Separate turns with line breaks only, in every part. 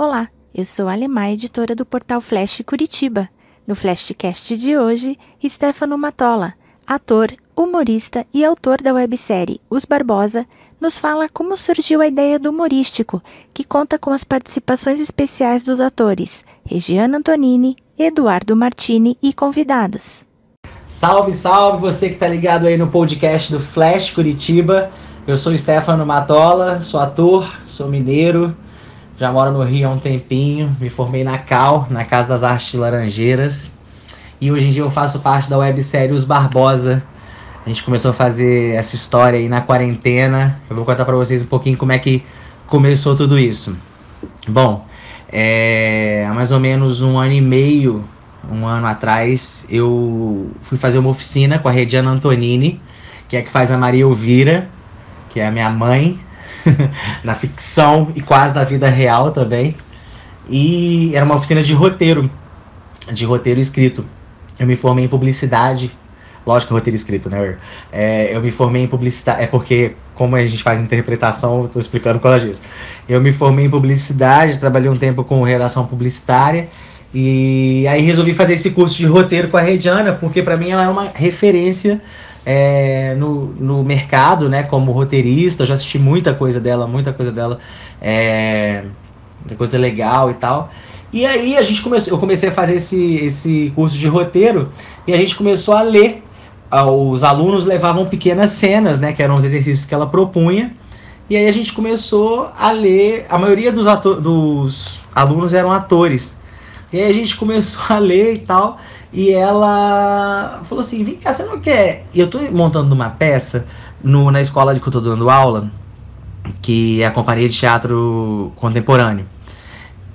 Olá, eu sou a editora do portal Flash Curitiba. No Flashcast de hoje, Stefano Matola, ator, humorista e autor da websérie Os Barbosa, nos fala como surgiu a ideia do humorístico, que conta com as participações especiais dos atores Regiana Antonini, Eduardo Martini e convidados.
Salve, salve você que está ligado aí no podcast do Flash Curitiba. Eu sou Stefano Matola, sou ator, sou mineiro, já moro no Rio há um tempinho, me formei na Cal, na Casa das Artes Laranjeiras. E hoje em dia eu faço parte da websérie Os Barbosa. A gente começou a fazer essa história aí na quarentena. Eu vou contar para vocês um pouquinho como é que começou tudo isso. Bom, é, há mais ou menos um ano e meio, um ano atrás, eu fui fazer uma oficina com a Rediana Antonini, que é a que faz a Maria Elvira, que é a minha mãe, na ficção e quase na vida real também. E era uma oficina de roteiro, de roteiro escrito. Eu me formei em publicidade. Lógico, roteiro escrito, né? É, eu me formei em publicidade. É porque, como a gente faz interpretação, eu tô explicando qual é disso. Eu me formei em publicidade, trabalhei um tempo com redação publicitária. E aí resolvi fazer esse curso de roteiro com a Rediana, porque para mim ela é uma referência é, no, no mercado, né, como roteirista, já assisti muita coisa dela, muita coisa dela, é, muita coisa legal e tal. E aí a gente começou, eu comecei a fazer esse, esse curso de roteiro e a gente começou a ler. Os alunos levavam pequenas cenas, né, que eram os exercícios que ela propunha. E aí a gente começou a ler. A maioria dos, ator, dos alunos eram atores. E aí a gente começou a ler e tal. E ela falou assim: vem cá, você não quer? E eu tô montando uma peça no, na escola de que eu tô dando aula, que é a Companhia de Teatro Contemporâneo,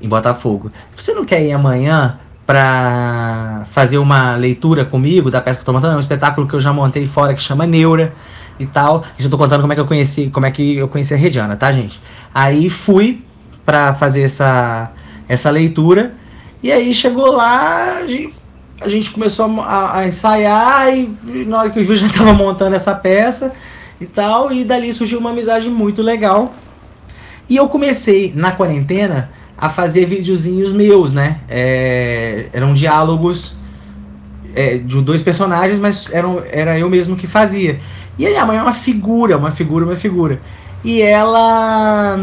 em Botafogo. Você não quer ir amanhã para fazer uma leitura comigo da peça que eu tô montando? É um espetáculo que eu já montei fora que chama Neura e tal. E eu tô contando como é que eu conheci, como é que eu conheci a Rediana, tá, gente? Aí fui para fazer essa, essa leitura. E aí chegou lá, a gente começou a, a ensaiar e, na hora que o Ju já estava montando essa peça e tal, e dali surgiu uma amizade muito legal. E eu comecei na quarentena a fazer videozinhos meus, né? É, eram diálogos é, de dois personagens, mas eram, era eu mesmo que fazia. E a minha mãe é uma figura, uma figura, uma figura. E ela.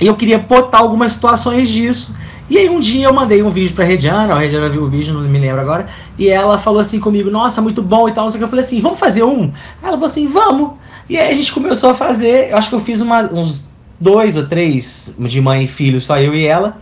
Eu queria botar algumas situações disso. E aí um dia eu mandei um vídeo pra Rediana, a Rediana viu o vídeo, não me lembro agora, e ela falou assim comigo, nossa, muito bom e tal, o que. Eu falei assim, vamos fazer um? Ela falou assim, vamos. E aí a gente começou a fazer, eu acho que eu fiz uma, uns dois ou três de mãe e filho, só eu e ela.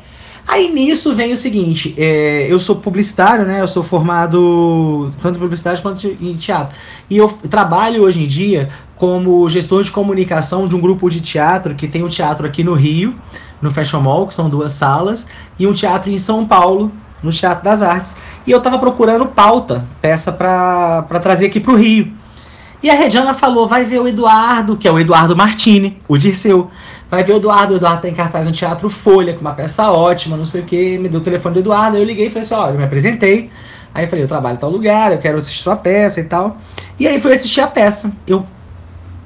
Aí nisso vem o seguinte, é, eu sou publicitário, né? Eu sou formado tanto em publicidade quanto em teatro. E eu trabalho hoje em dia como gestor de comunicação de um grupo de teatro que tem um teatro aqui no Rio, no Fashion Mall, que são duas salas, e um teatro em São Paulo, no Teatro das Artes. E eu tava procurando pauta, peça para trazer aqui pro Rio. E a Rediana falou: vai ver o Eduardo, que é o Eduardo Martini, o Dirceu. Vai ver o Eduardo, o Eduardo tem cartaz no Teatro Folha, com uma peça ótima, não sei o que. Me deu o telefone do Eduardo, eu liguei e falei assim: olha, eu me apresentei. Aí eu falei: eu trabalho em tal lugar, eu quero assistir sua peça e tal. E aí fui assistir a peça. Eu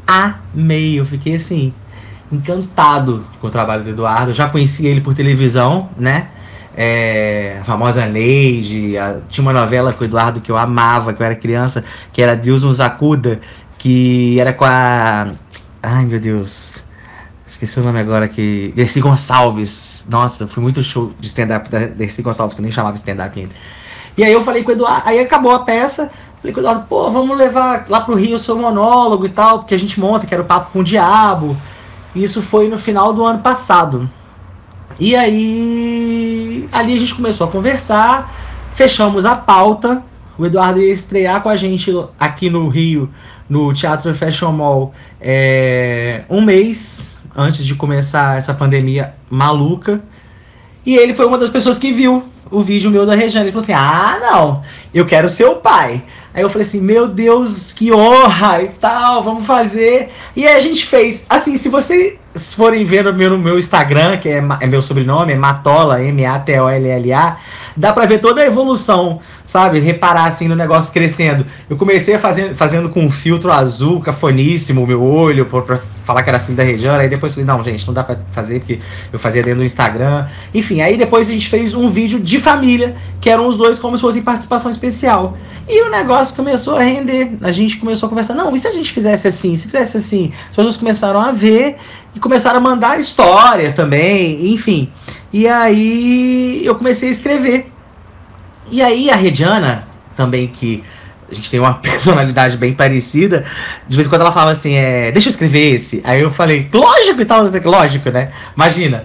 amei, eu fiquei assim, encantado com o trabalho do Eduardo. Já conhecia ele por televisão, né? É, a famosa Neide, a, tinha uma novela com o Eduardo que eu amava, que eu era criança, que era Deus nos acuda, que era com a. Ai meu Deus. Esqueci o nome agora que. Dercy Gonçalves. Nossa, foi muito show de stand-up da Dercy Gonçalves, que eu nem chamava stand-up ainda. E aí eu falei com o Eduardo, aí acabou a peça, falei com o Eduardo, pô, vamos levar lá pro Rio o seu monólogo e tal, porque a gente monta, que era o papo com o diabo. Isso foi no final do ano passado. E aí, ali a gente começou a conversar, fechamos a pauta. O Eduardo ia estrear com a gente aqui no Rio, no Teatro Fashion Mall, é, um mês antes de começar essa pandemia maluca. E ele foi uma das pessoas que viu o vídeo meu da Regiane. Ele falou assim: Ah, não, eu quero ser o pai. Aí eu falei assim: Meu Deus, que honra e tal, vamos fazer. E a gente fez. Assim, se você se forem ver no meu, no meu Instagram, que é, é, meu sobrenome, é Matola, M-A-T-O-L-L-A, dá pra ver toda a evolução, sabe? Reparar assim no negócio crescendo. Eu comecei fazer, fazendo com um filtro azul, cafoníssimo, meu olho, pra, pra falar que era filho da Regiana, aí depois falei, não, gente, não dá pra fazer, porque eu fazia dentro do Instagram. Enfim, aí depois a gente fez um vídeo de família, que eram os dois como se fossem participação especial. E o negócio começou a render. A gente começou a conversar, não, e se a gente fizesse assim, se fizesse assim? As pessoas começaram a ver e começaram a mandar histórias também, enfim. E aí eu comecei a escrever. E aí a Rediana, também que a gente tem uma personalidade bem parecida, de vez em quando ela fala assim, é, deixa eu escrever esse. Aí eu falei, lógico e tal, lógico, né? Imagina,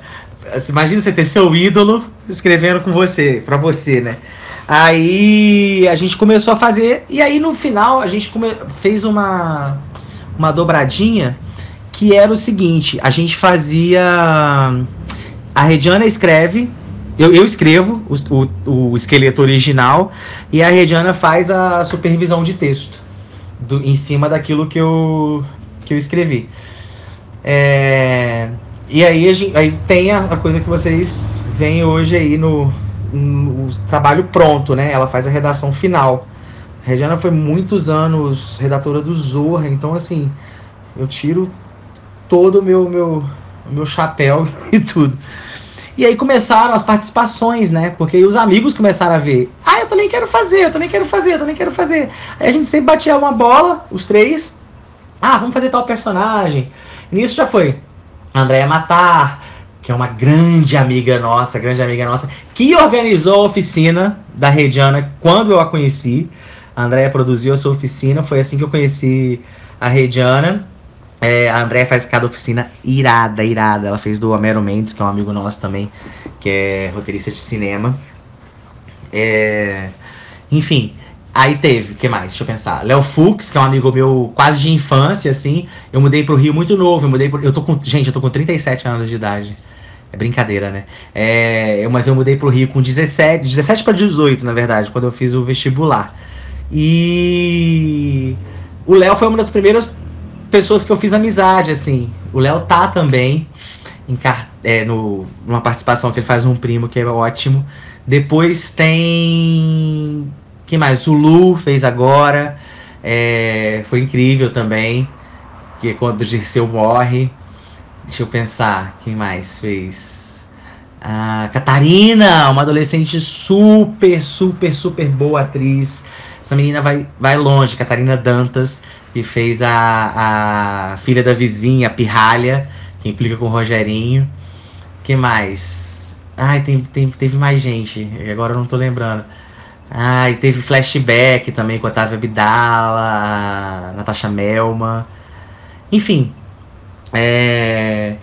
imagina você ter seu ídolo escrevendo com você, pra você, né? Aí a gente começou a fazer, e aí no final a gente fez uma, uma dobradinha que era o seguinte: a gente fazia. A Rediana escreve, eu, eu escrevo o, o, o, esqueleto original e a Rediana faz a supervisão de texto do, em cima daquilo que eu, que eu escrevi. É, e aí, a gente, aí tem a, a, coisa que vocês veem hoje aí no, no trabalho pronto, né? Ela faz a redação final. A Rediana foi muitos anos redatora do Zorra, então assim, eu tiro todo o meu, meu, meu chapéu e tudo. E aí começaram as participações, né? Porque os amigos começaram a ver. Ah, eu também quero fazer, eu também quero fazer, eu também quero fazer. Aí a gente sempre batia uma bola, os três. Ah, vamos fazer tal personagem. E nisso já foi. Andréia Matar, que é uma grande amiga nossa, grande amiga nossa, que organizou a oficina da Rediana quando eu a conheci. A Andréia produziu a sua oficina, foi assim que eu conheci a Rediana. É, a Andrea faz cada oficina irada, irada. Ela fez do Homero Mendes, que é um amigo nosso também, que é roteirista de cinema. É, enfim, aí teve, que mais? Deixa eu pensar. Léo Fux, que é um amigo meu quase de infância, assim. Eu mudei pro Rio muito novo. Eu mudei pro, eu tô com, gente, eu tô com 37 anos de idade. É brincadeira, né? É, eu, mas eu mudei pro Rio com 17, 17 para 18, na verdade, quando eu fiz o vestibular. E o Léo foi uma das primeiras pessoas que eu fiz amizade, assim. O Léo tá também em, é, no, numa participação que ele faz um primo, que é ótimo. Depois tem. que mais? O Lu fez agora. É, foi incrível também. Que é quando o Dirceu morre. Deixa eu pensar. Quem mais fez? A Catarina, uma adolescente super, super, super boa atriz. Essa menina vai, vai longe, Catarina Dantas que fez a, a filha da vizinha, a Pirralha, que implica com o Rogerinho. que mais? Ai, tem, tem, teve mais gente, agora eu não tô lembrando. Ai, teve flashback também com a Otávia Bidala, a Natasha Melma. Enfim, é...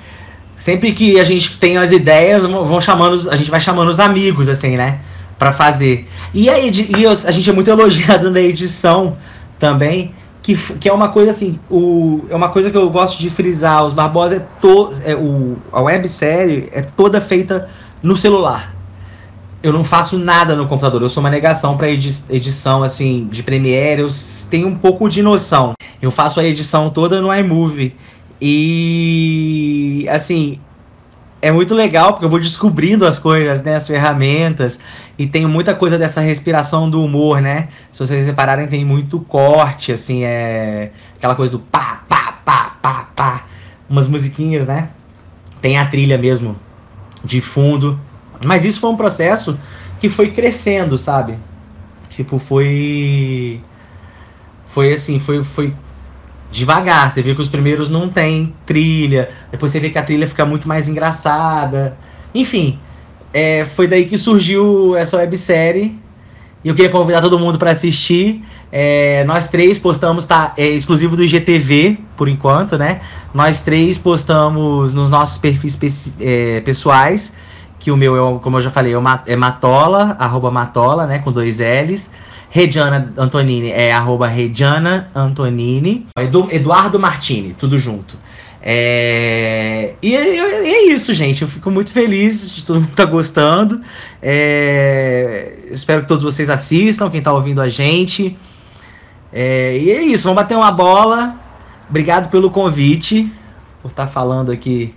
sempre que a gente tem as ideias, vão chamando, a gente vai chamando os amigos, assim, né? Pra fazer. E, a, e a gente é muito elogiado na edição também, que, que é uma coisa assim, o, é uma coisa que eu gosto de frisar, os Barbosa é, to, é o, a websérie é toda feita no celular. Eu não faço nada no computador, eu sou uma negação para edi edição assim de Premiere, eu tenho um pouco de noção. Eu faço a edição toda no iMovie. E assim, é muito legal porque eu vou descobrindo as coisas, né, as ferramentas e tem muita coisa dessa respiração do humor, né? Se vocês repararem, tem muito corte, assim, é aquela coisa do pá, pá, pá, pá, pá, umas musiquinhas, né? Tem a trilha mesmo de fundo, mas isso foi um processo que foi crescendo, sabe? Tipo, foi foi assim, foi foi devagar. Você vê que os primeiros não tem trilha, depois você vê que a trilha fica muito mais engraçada. Enfim, é, foi daí que surgiu essa websérie. E eu queria convidar todo mundo para assistir. É, nós três postamos, tá? É exclusivo do IGTV, por enquanto, né? Nós três postamos nos nossos perfis é, pessoais. Que o meu, é, como eu já falei, é Matola, arroba Matola, né? Com dois L's. Rediana Antonini é arroba Rediana Antonini. Edu, Eduardo Martini, tudo junto. É, e, é, é, isso, gente. Eu fico muito feliz de todo mundo tá gostando. É, espero que todos vocês assistam, quem está ouvindo a gente. É, e é isso, vamos bater uma bola. Obrigado pelo convite. por estar falando aqui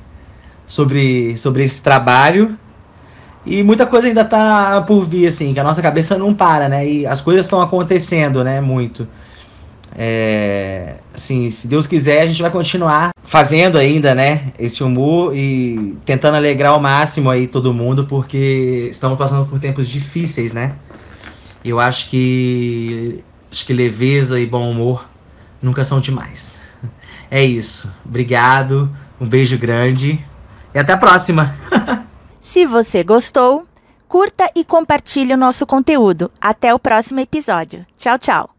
sobre, sobre esse trabalho. E muita coisa ainda tá por vir, assim, que a nossa cabeça não para, né? E as coisas estão acontecendo, né? Muito. É, assim, se Deus quiser, a gente vai continuar fazendo ainda, né, esse humor e tentando alegrar ao máximo aí todo mundo, porque estamos passando por tempos difíceis, né? Eu acho que acho que leveza e bom humor nunca são demais. É isso. Obrigado, um beijo grande e até a próxima.
Se você gostou, curta e compartilhe o nosso conteúdo. Até o próximo episódio. Tchau, tchau.